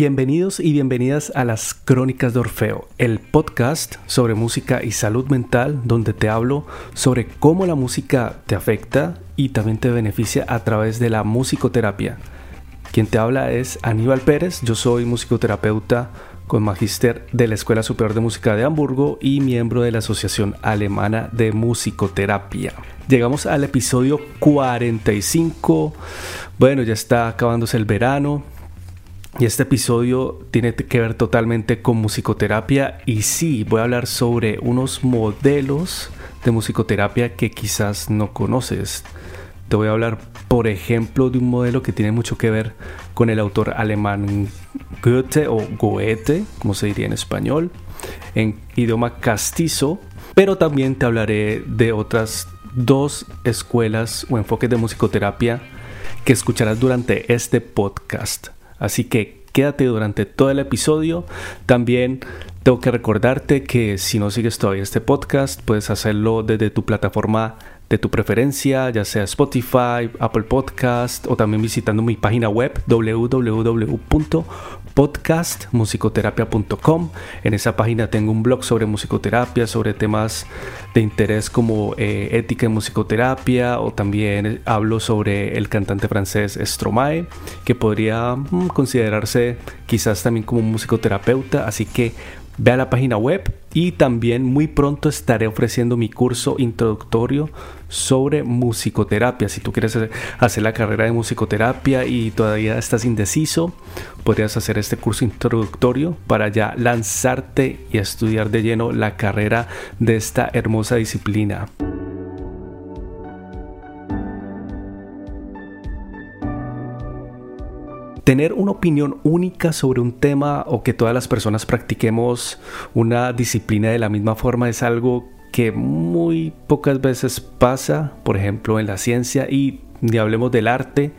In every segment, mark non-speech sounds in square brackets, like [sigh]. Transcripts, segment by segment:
Bienvenidos y bienvenidas a las Crónicas de Orfeo, el podcast sobre música y salud mental donde te hablo sobre cómo la música te afecta y también te beneficia a través de la musicoterapia. Quien te habla es Aníbal Pérez, yo soy musicoterapeuta con magíster de la Escuela Superior de Música de Hamburgo y miembro de la Asociación Alemana de Musicoterapia. Llegamos al episodio 45. Bueno, ya está acabándose el verano, y este episodio tiene que ver totalmente con musicoterapia y sí, voy a hablar sobre unos modelos de musicoterapia que quizás no conoces. Te voy a hablar, por ejemplo, de un modelo que tiene mucho que ver con el autor alemán Goethe o Goethe, como se diría en español, en idioma castizo, pero también te hablaré de otras dos escuelas o enfoques de musicoterapia que escucharás durante este podcast. Así que quédate durante todo el episodio. También tengo que recordarte que si no sigues todavía este podcast, puedes hacerlo desde tu plataforma de tu preferencia, ya sea Spotify, Apple Podcast o también visitando mi página web www.podcastmusicoterapia.com. En esa página tengo un blog sobre musicoterapia, sobre temas de interés como eh, ética en musicoterapia o también hablo sobre el cantante francés Stromae, que podría mm, considerarse quizás también como un musicoterapeuta, así que Ve a la página web y también muy pronto estaré ofreciendo mi curso introductorio sobre musicoterapia. Si tú quieres hacer la carrera de musicoterapia y todavía estás indeciso, podrías hacer este curso introductorio para ya lanzarte y estudiar de lleno la carrera de esta hermosa disciplina. tener una opinión única sobre un tema o que todas las personas practiquemos una disciplina de la misma forma es algo que muy pocas veces pasa, por ejemplo, en la ciencia y ni hablemos del arte,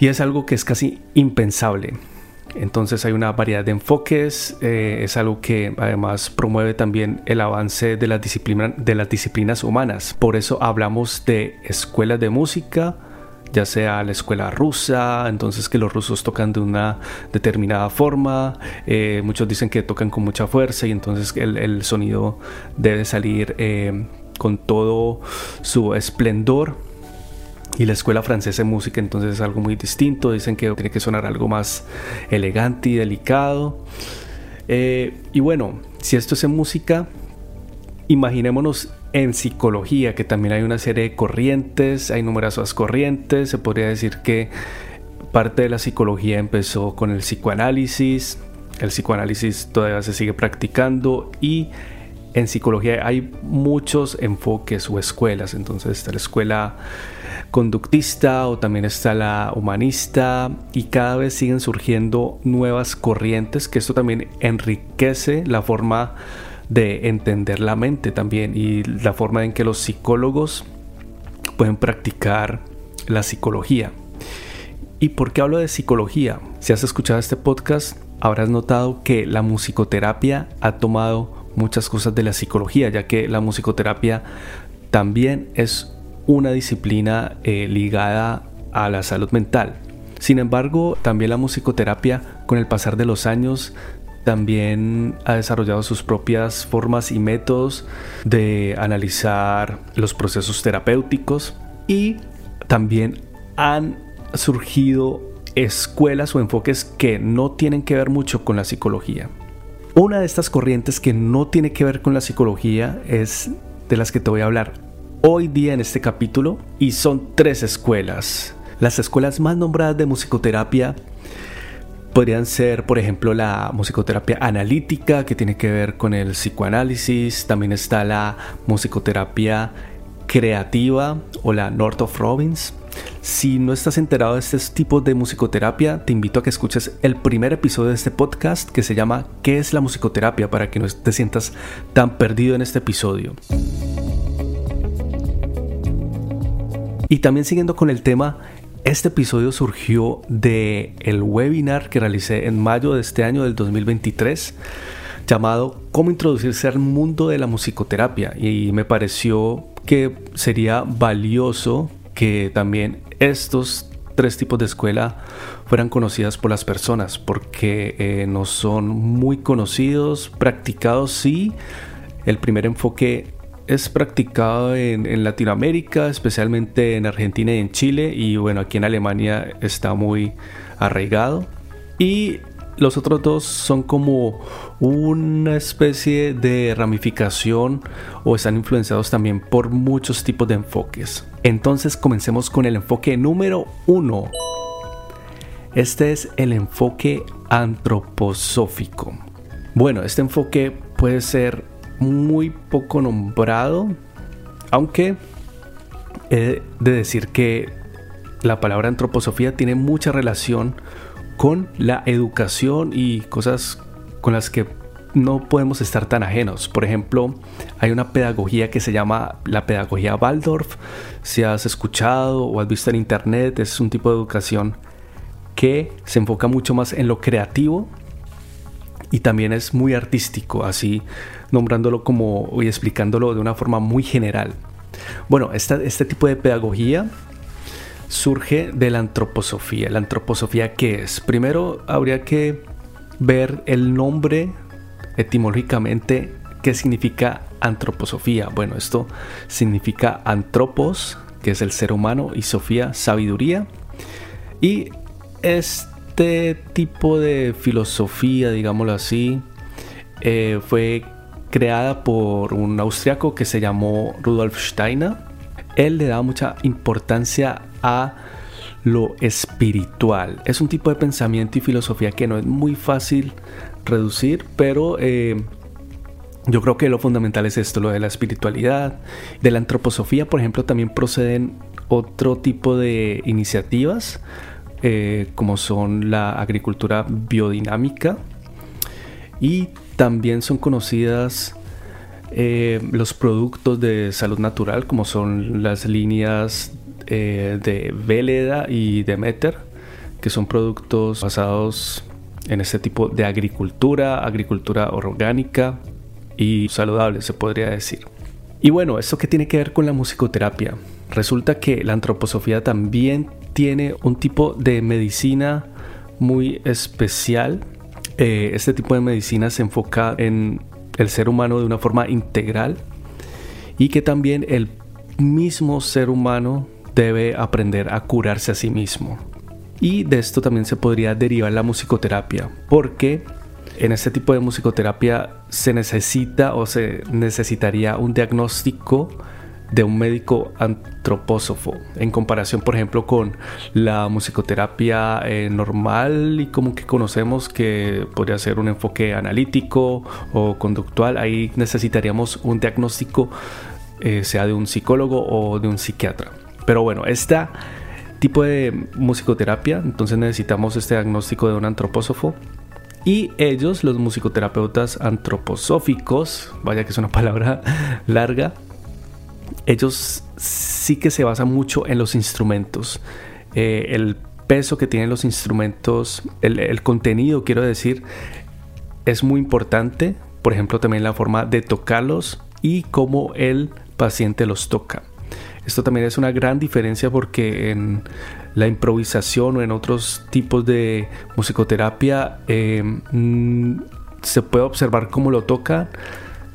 y es algo que es casi impensable. Entonces hay una variedad de enfoques, eh, es algo que además promueve también el avance de las, de las disciplinas humanas. Por eso hablamos de escuelas de música, ya sea la escuela rusa, entonces que los rusos tocan de una determinada forma, eh, muchos dicen que tocan con mucha fuerza y entonces el, sonido debe salir eh, con todo su esplendor. Y la escuela francesa de música entonces es algo muy distinto, dicen que tiene que sonar algo más elegante y delicado. Eh, y bueno, si esto es en música, imaginémonos en psicología, que también hay una serie de corrientes, hay numerosas corrientes, se podría decir que parte de la psicología empezó con el psicoanálisis, el psicoanálisis todavía se sigue practicando y en psicología hay muchos enfoques o escuelas, entonces está la escuela conductista o también está la humanista y cada vez siguen surgiendo nuevas corrientes que esto también enriquece la forma de entender la mente también y la forma en que los psicólogos pueden practicar la psicología. ¿Y por qué hablo de psicología? Si has escuchado este podcast, habrás notado que la musicoterapia ha tomado muchas cosas de la psicología, ya que la musicoterapia también es una disciplina eh, ligada a la salud mental. Sin embargo, también la musicoterapia con el pasar de los años también ha desarrollado sus propias formas y métodos de analizar los procesos terapéuticos y también han surgido escuelas o enfoques que no tienen que ver mucho con la psicología. Una de estas corrientes que no tiene que ver con la psicología es de las que te voy a hablar hoy día en este capítulo y son tres escuelas. Las escuelas más nombradas de musicoterapia Podrían ser, por ejemplo, la musicoterapia analítica, que tiene que ver con el psicoanálisis. También está la musicoterapia creativa o la North of Robbins. Si no estás enterado de este tipo de musicoterapia, te invito a que escuches el primer episodio de este podcast que se llama ¿Qué es la musicoterapia? para que no te sientas tan perdido en este episodio. Y también siguiendo con el tema, este episodio surgió de el webinar que realicé en mayo de este año del 2023 llamado Cómo introducirse al mundo de la musicoterapia y me pareció que sería valioso que también estos tres tipos de escuela fueran conocidas por las personas, porque eh, no son muy conocidos, practicados sí. El primer enfoque es practicado en, Latinoamérica, especialmente en Argentina y en Chile, y bueno, aquí en Alemania está muy arraigado. Y los otros dos son como una especie de ramificación o están influenciados también por muchos tipos de enfoques. Entonces comencemos con el enfoque número uno. Este es el enfoque antroposófico. Bueno, este enfoque puede ser muy poco nombrado, aunque he de decir que la palabra antroposofía tiene mucha relación con la educación y cosas con las que no podemos estar tan ajenos. Por ejemplo, hay una pedagogía que se llama la pedagogía Waldorf. Si has escuchado o has visto en internet, es un tipo de educación que se enfoca mucho más en lo creativo y también es muy artístico, así nombrándolo como y explicándolo de una forma muy general. Bueno, este tipo de pedagogía surge de la antroposofía. ¿La antroposofía qué es? Primero habría que ver el nombre etimológicamente qué significa antroposofía. Bueno, esto significa antropos, que es el ser humano, y sofía, sabiduría. Y este tipo de filosofía, digámoslo así, eh, fue creada por un austriaco que se llamó Rudolf Steiner. Él le da mucha importancia a lo espiritual. Es un tipo de pensamiento y filosofía que no es muy fácil reducir, pero eh, yo creo que lo fundamental es esto, lo de la espiritualidad. De la antroposofía, por ejemplo, también proceden otro tipo de iniciativas, eh, como son la agricultura biodinámica, y también son conocidas eh, los productos de salud natural, como son las líneas eh, de Véleda y Demeter, que son productos basados en este tipo de agricultura, agricultura orgánica y saludable, se podría decir. Y bueno, ¿esto qué tiene que ver con la musicoterapia? Resulta que la antroposofía también tiene un tipo de medicina muy especial. Eh, este tipo de medicina se enfoca en el ser humano de una forma integral y que también el mismo ser humano debe aprender a curarse a sí mismo. Y de esto también se podría derivar la musicoterapia, porque en este tipo de musicoterapia se necesita o se necesitaría un diagnóstico de un médico antropósofo en comparación por ejemplo con la musicoterapia eh, normal y como que conocemos que podría ser un enfoque analítico o conductual ahí necesitaríamos un diagnóstico eh, sea de un psicólogo o de un psiquiatra pero bueno, este tipo de musicoterapia, entonces necesitamos este diagnóstico de un antropósofo. Y ellos, los musicoterapeutas antroposóficos, vaya que es una palabra [laughs] larga, ellos sí que se basan mucho en los instrumentos. Eh, el peso que tienen los instrumentos, el, contenido, quiero decir, es muy importante. Por ejemplo, también la forma de tocarlos y cómo el paciente los toca. Esto también es una gran diferencia porque en la improvisación o en otros tipos de musicoterapia em, mm, se puede observar cómo lo tocan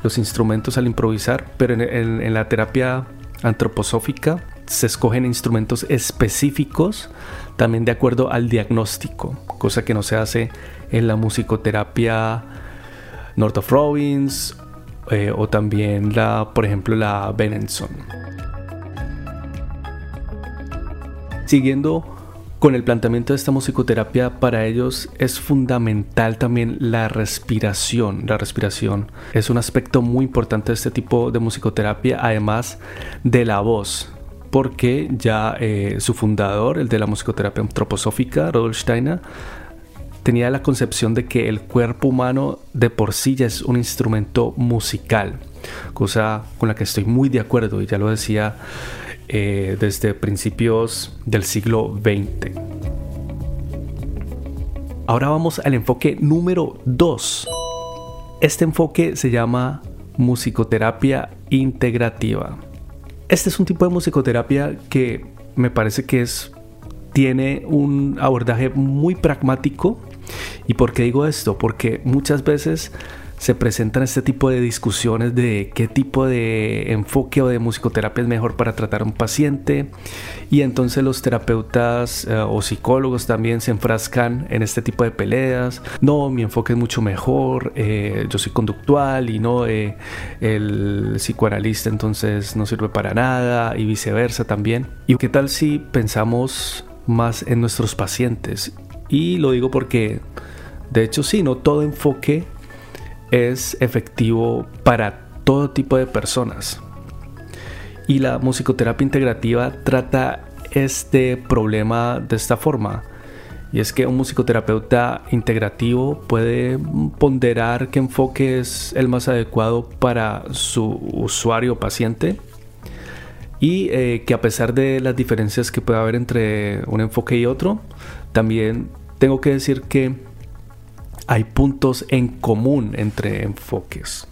los instrumentos al improvisar, pero en, la terapia antroposófica se escogen instrumentos específicos también de acuerdo al diagnóstico, cosa que no se hace en la musicoterapia North of Robbins eh, o también la, por ejemplo, la Benenson. Siguiendo con el planteamiento de esta musicoterapia, para ellos es fundamental también la respiración. La respiración es un aspecto muy importante de este tipo de musicoterapia, además de la voz, porque ya eh, su fundador, el de la musicoterapia antroposófica, Rudolf Steiner, tenía la concepción de que el cuerpo humano de por sí ya es un instrumento musical, cosa con la que estoy muy de acuerdo y ya lo decía eh, desde principios del siglo XX. Ahora vamos al enfoque número 2. Este enfoque se llama musicoterapia integrativa. Este es un tipo de musicoterapia que me parece que es tiene un abordaje muy pragmático. ¿Y por qué digo esto? Porque muchas veces se presentan este tipo de discusiones de qué tipo de enfoque o de musicoterapia es mejor para tratar a un paciente. Y entonces los terapeutas eh, o psicólogos también se enfrascan en este tipo de peleas. No mi enfoque es mucho mejor eh, yo soy conductual y no eh, el psicoanalista entonces no sirve para nada y viceversa también. Y qué tal si pensamos más en nuestros pacientes y lo digo porque de hecho sí no todo enfoque es efectivo para todo tipo de personas. Y la musicoterapia integrativa trata este problema de esta forma. Y es que un musicoterapeuta integrativo puede ponderar qué enfoque es el más adecuado para su usuario o paciente. Y eh, que a pesar de las diferencias que puede haber entre un enfoque y otro, también tengo que decir que hay puntos en común entre enfoques.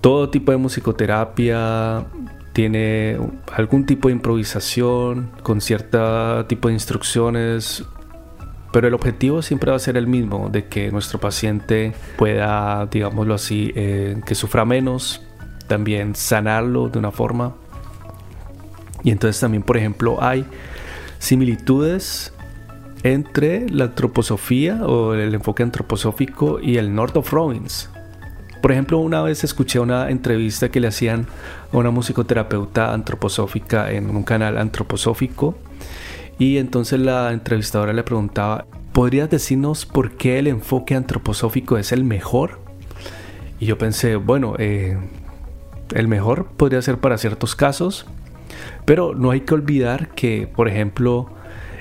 Todo tipo de musicoterapia tiene algún tipo de improvisación con cierto tipo de instrucciones, pero el objetivo siempre va a ser el mismo, de que nuestro paciente pueda, digámoslo así, eh, que sufra menos, también sanarlo de una forma. Y entonces también, por ejemplo, hay similitudes entre la antroposofía o el enfoque antroposófico y el North of Robbins. Por ejemplo, una vez escuché una entrevista que le hacían a una musicoterapeuta antroposófica en un canal antroposófico y entonces la entrevistadora le preguntaba, ¿podrías decirnos por qué el enfoque antroposófico es el mejor? Y yo pensé, bueno, eh, el mejor podría ser para ciertos casos, pero no hay que olvidar que, por ejemplo,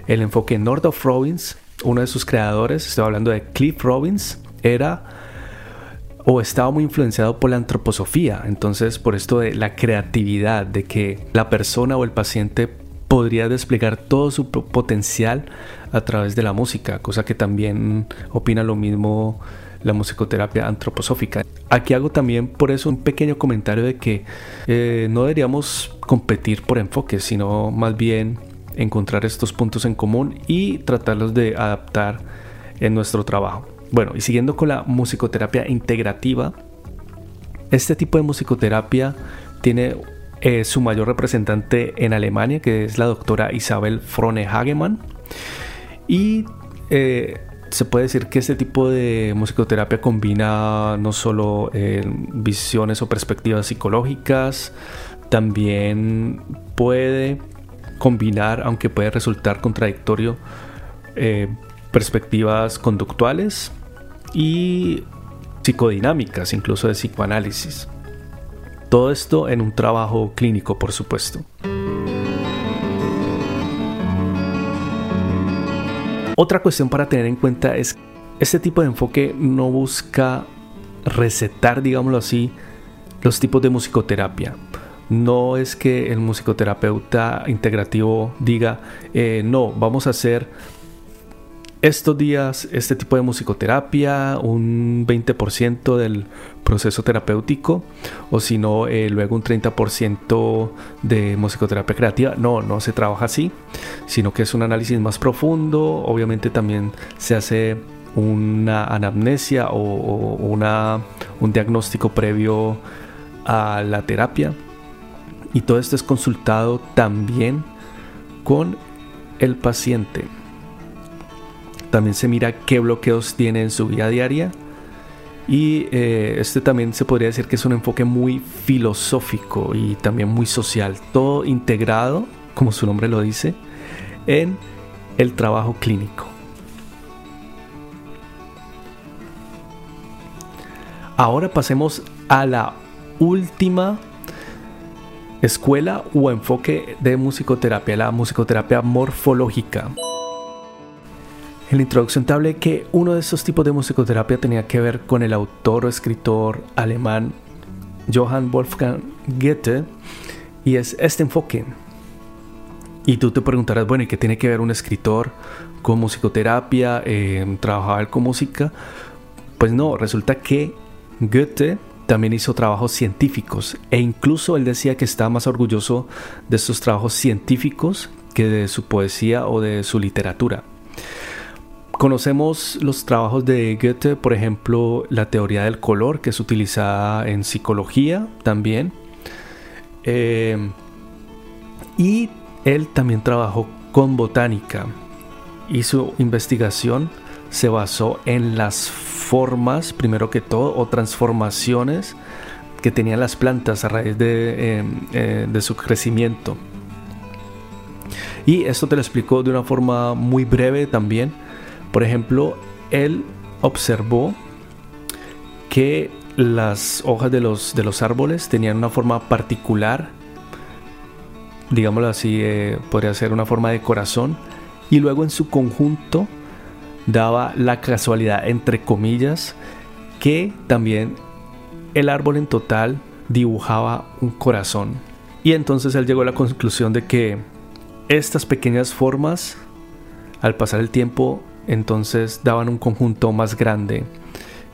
el enfoque North of Robbins, uno de sus creadores, estoy hablando de Cliff Robbins, era o estaba muy influenciado por la antroposofía. Entonces, por esto de la creatividad, de que la persona o el paciente podría desplegar todo su potencial a través de la música, cosa que también opina lo mismo la musicoterapia antroposófica. Aquí hago también por eso un pequeño comentario de que eh, no deberíamos competir por enfoque, sino más bien encontrar estos puntos en común y tratarlos de adaptar en nuestro trabajo. Bueno, y siguiendo con la musicoterapia integrativa, este tipo de musicoterapia tiene eh, su mayor representante en Alemania, que es la doctora Isabel Frone Hagemann. Y eh, se puede decir que este tipo de musicoterapia combina no solo eh, visiones o perspectivas psicológicas, también puede combinar, aunque puede resultar contradictorio, eh, perspectivas conductuales y psicodinámicas, incluso de psicoanálisis. Todo esto en un trabajo clínico, por supuesto. Otra cuestión para tener en cuenta es este tipo de enfoque no busca recetar, digámoslo así, los tipos de musicoterapia no es que el musicoterapeuta integrativo diga, eh, no, vamos a hacer estos días este tipo de musicoterapia, un 20% del proceso terapéutico, o si no, eh, luego un 30% de musicoterapia creativa. No, no se trabaja así, sino que es un análisis más profundo. Obviamente también se hace una anamnesia o, una, un diagnóstico previo a la terapia y todo esto es consultado también con el paciente. También se mira qué bloqueos tiene en su vida diaria. Y eh, este también se podría decir que es un enfoque muy filosófico y también muy social. Todo integrado, como su nombre lo dice, en el trabajo clínico. Ahora pasemos a la última escuela o enfoque de musicoterapia, la musicoterapia morfológica. En la introducción te hablé que uno de estos tipos de musicoterapia tenía que ver con el autor o escritor alemán Johann Wolfgang Goethe y es este enfoque. Y tú te preguntarás, bueno, ¿y qué tiene que ver un escritor con musicoterapia? Eh, ¿Trabajaba con música? Pues no, resulta que Goethe también hizo trabajos científicos e incluso él decía que estaba más orgulloso de estos trabajos científicos que de su poesía o de su literatura. Conocemos los trabajos de Goethe, por ejemplo, la teoría del color, que es utilizada en psicología también. Eh, y él también trabajó con botánica su investigación se basó en las formas, primero que todo, o transformaciones que tenían las plantas a raíz de, em, eh, su crecimiento. Y esto te lo explico de una forma muy breve también. Por ejemplo, él observó que las hojas de los, de los árboles tenían una forma particular, digámoslo así, eh, podría ser una forma de corazón, y luego en su conjunto daba la casualidad, entre comillas, que también el árbol en total dibujaba un corazón. Y entonces él llegó a la conclusión de que estas pequeñas formas, al pasar el tiempo, entonces daban un conjunto más grande,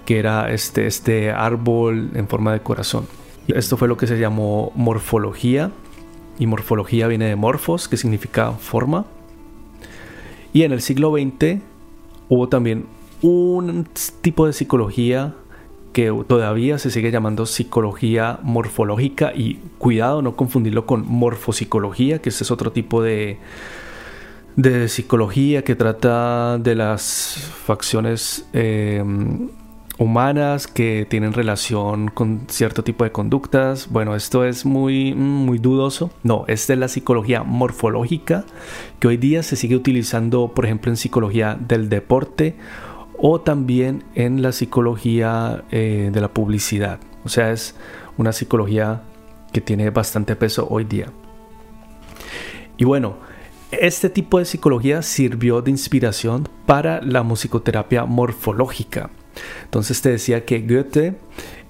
que era este, este árbol en forma de corazón. Esto fue lo que se llamó morfología, y morfología viene de morfos, que significa forma. Y en el siglo XX hubo también un tipo de psicología que todavía se sigue llamando psicología morfológica y cuidado no confundirlo con morfopsicología, que ese es otro tipo de, de psicología que trata de las facciones eh, humanas que tienen relación con cierto tipo de conductas. Bueno, esto es muy, muy dudoso. No, esta es la psicología morfológica que hoy día se sigue utilizando, por ejemplo, en psicología del deporte o también en la psicología eh, de la publicidad. O sea, es una psicología que tiene bastante peso hoy día. Y bueno, este tipo de psicología sirvió de inspiración para la musicoterapia morfológica. Entonces te decía que Goethe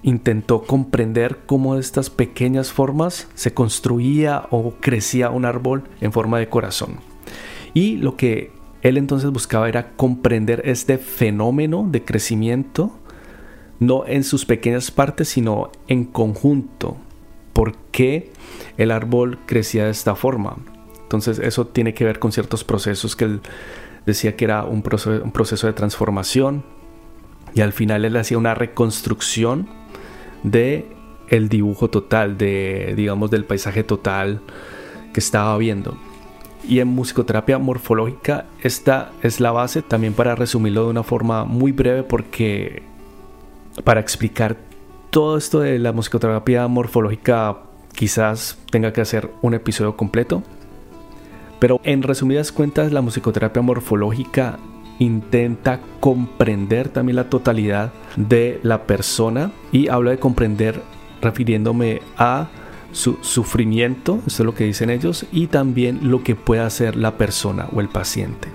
intentó comprender cómo estas pequeñas formas se construía o crecía un árbol en forma de corazón. Y lo que él entonces buscaba era comprender este fenómeno de crecimiento, no en sus pequeñas partes, sino en conjunto. ¿Por qué el árbol crecía de esta forma? Entonces eso tiene que ver con ciertos procesos que él decía que era un proceso, un proceso de transformación, y al final él hacía una reconstrucción de el dibujo total de digamos del paisaje total que estaba viendo. Y en musicoterapia morfológica esta es la base también para resumirlo de una forma muy breve porque para explicar todo esto de la musicoterapia morfológica quizás tenga que hacer un episodio completo. Pero en resumidas cuentas la musicoterapia morfológica intenta comprender también la totalidad de la persona y habla de comprender refiriéndome a su sufrimiento, eso es lo que dicen ellos, y también lo que puede hacer la persona o el paciente.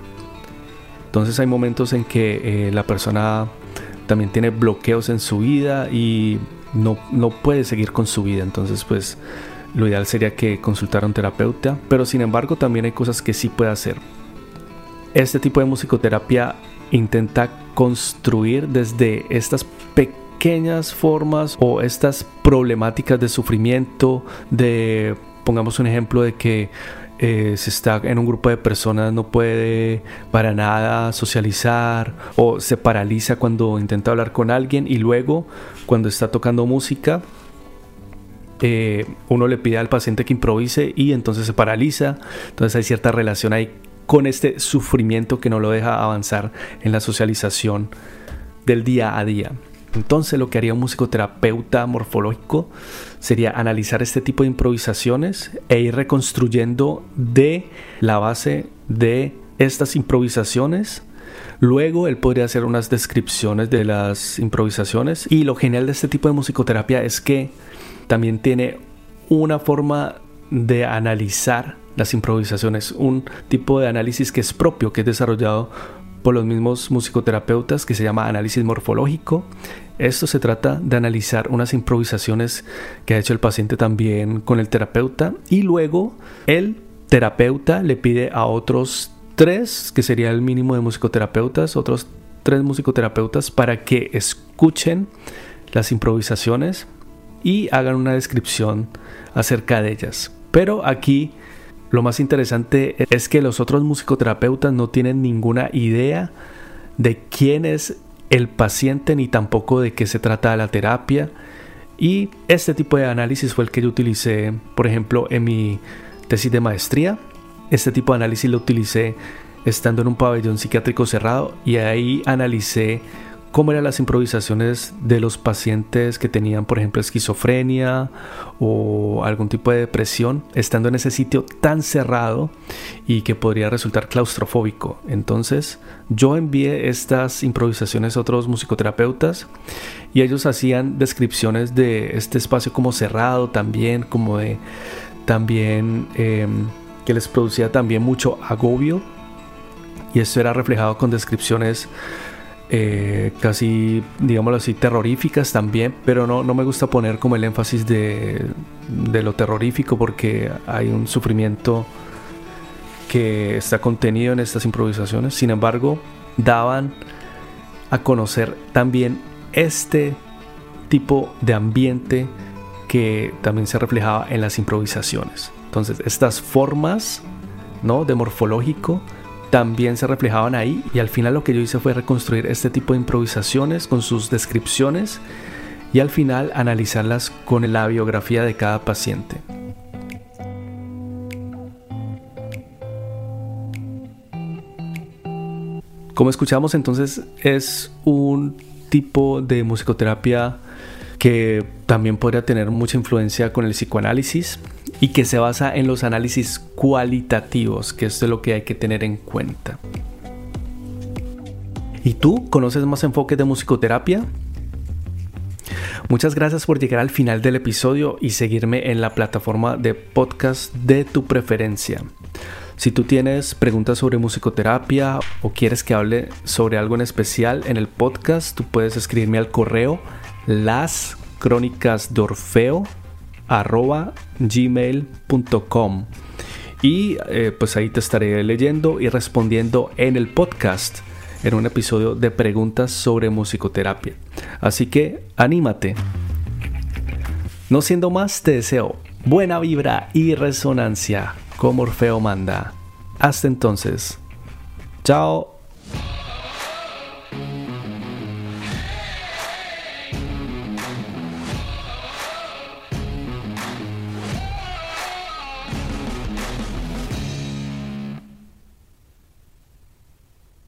Entonces hay momentos en que eh, la persona también tiene bloqueos en su vida y no, no puede seguir con su vida. Entonces pues lo ideal sería que consultara un terapeuta, pero sin embargo también hay cosas que sí puede hacer. Este tipo de musicoterapia intenta construir desde estas pequeñas formas o estas problemáticas de sufrimiento, de, pongamos un ejemplo de que eh, se está en un grupo de personas, no puede para nada socializar o se paraliza cuando intenta hablar con alguien y luego cuando está tocando música eh, uno le pide al paciente que improvise y entonces se paraliza, entonces hay cierta relación ahí con este sufrimiento que no lo deja avanzar en la socialización del día a día. Entonces lo que haría un musicoterapeuta morfológico sería analizar este tipo de improvisaciones e ir reconstruyendo de la base de estas improvisaciones. Luego él podría hacer unas descripciones de las improvisaciones y lo genial de este tipo de musicoterapia es que también tiene una forma de analizar las improvisaciones, un tipo de análisis que es propio, que es desarrollado por los mismos musicoterapeutas, que se llama análisis morfológico. Esto se trata de analizar unas improvisaciones que ha hecho el paciente también con el terapeuta y luego el terapeuta le pide a otros tres, que sería el mínimo de musicoterapeutas, otros tres musicoterapeutas para que escuchen las improvisaciones y hagan una descripción acerca de ellas. Pero aquí lo más interesante es que los otros musicoterapeutas no tienen ninguna idea de quién es el paciente ni tampoco de qué se trata la terapia. Y este tipo de análisis fue el que yo utilicé, por ejemplo, en mi tesis de maestría. Este tipo de análisis lo utilicé estando en un pabellón psiquiátrico cerrado y ahí analicé cómo eran las improvisaciones de los pacientes que tenían, por ejemplo, esquizofrenia o algún tipo de depresión, estando en ese sitio tan cerrado y que podría resultar claustrofóbico. Entonces, yo envié estas improvisaciones a otros musicoterapeutas y ellos hacían descripciones de este espacio como cerrado también, como de también em, que les producía también mucho agobio y esto era reflejado con descripciones eh, casi, digámoslo así, terroríficas también, pero no, no me gusta poner como el énfasis de, de lo terrorífico porque hay un sufrimiento que está contenido en estas improvisaciones. Sin embargo, daban a conocer también este tipo de ambiente que también se reflejaba en las improvisaciones. Entonces, estas formas ¿no? de morfológico también se reflejaban ahí y al final lo que yo hice fue reconstruir este tipo de improvisaciones con sus descripciones y al final analizarlas con la biografía de cada paciente. Como escuchamos entonces es un tipo de musicoterapia que también podría tener mucha influencia con el psicoanálisis y que se basa en los análisis cualitativos, que es lo que hay que tener en cuenta. ¿Y tú conoces más enfoques de musicoterapia? Muchas gracias por llegar al final del episodio y seguirme en la plataforma de podcast de tu preferencia. Si tú tienes preguntas sobre musicoterapia o quieres que hable sobre algo en especial en el podcast, tú puedes escribirme al correo las crónicas de y eh, pues ahí te estaré leyendo y respondiendo en el podcast en un episodio de preguntas sobre musicoterapia. Así que anímate. No siendo más, te deseo buena vibra y resonancia como Orfeo manda. Hasta entonces. Chao.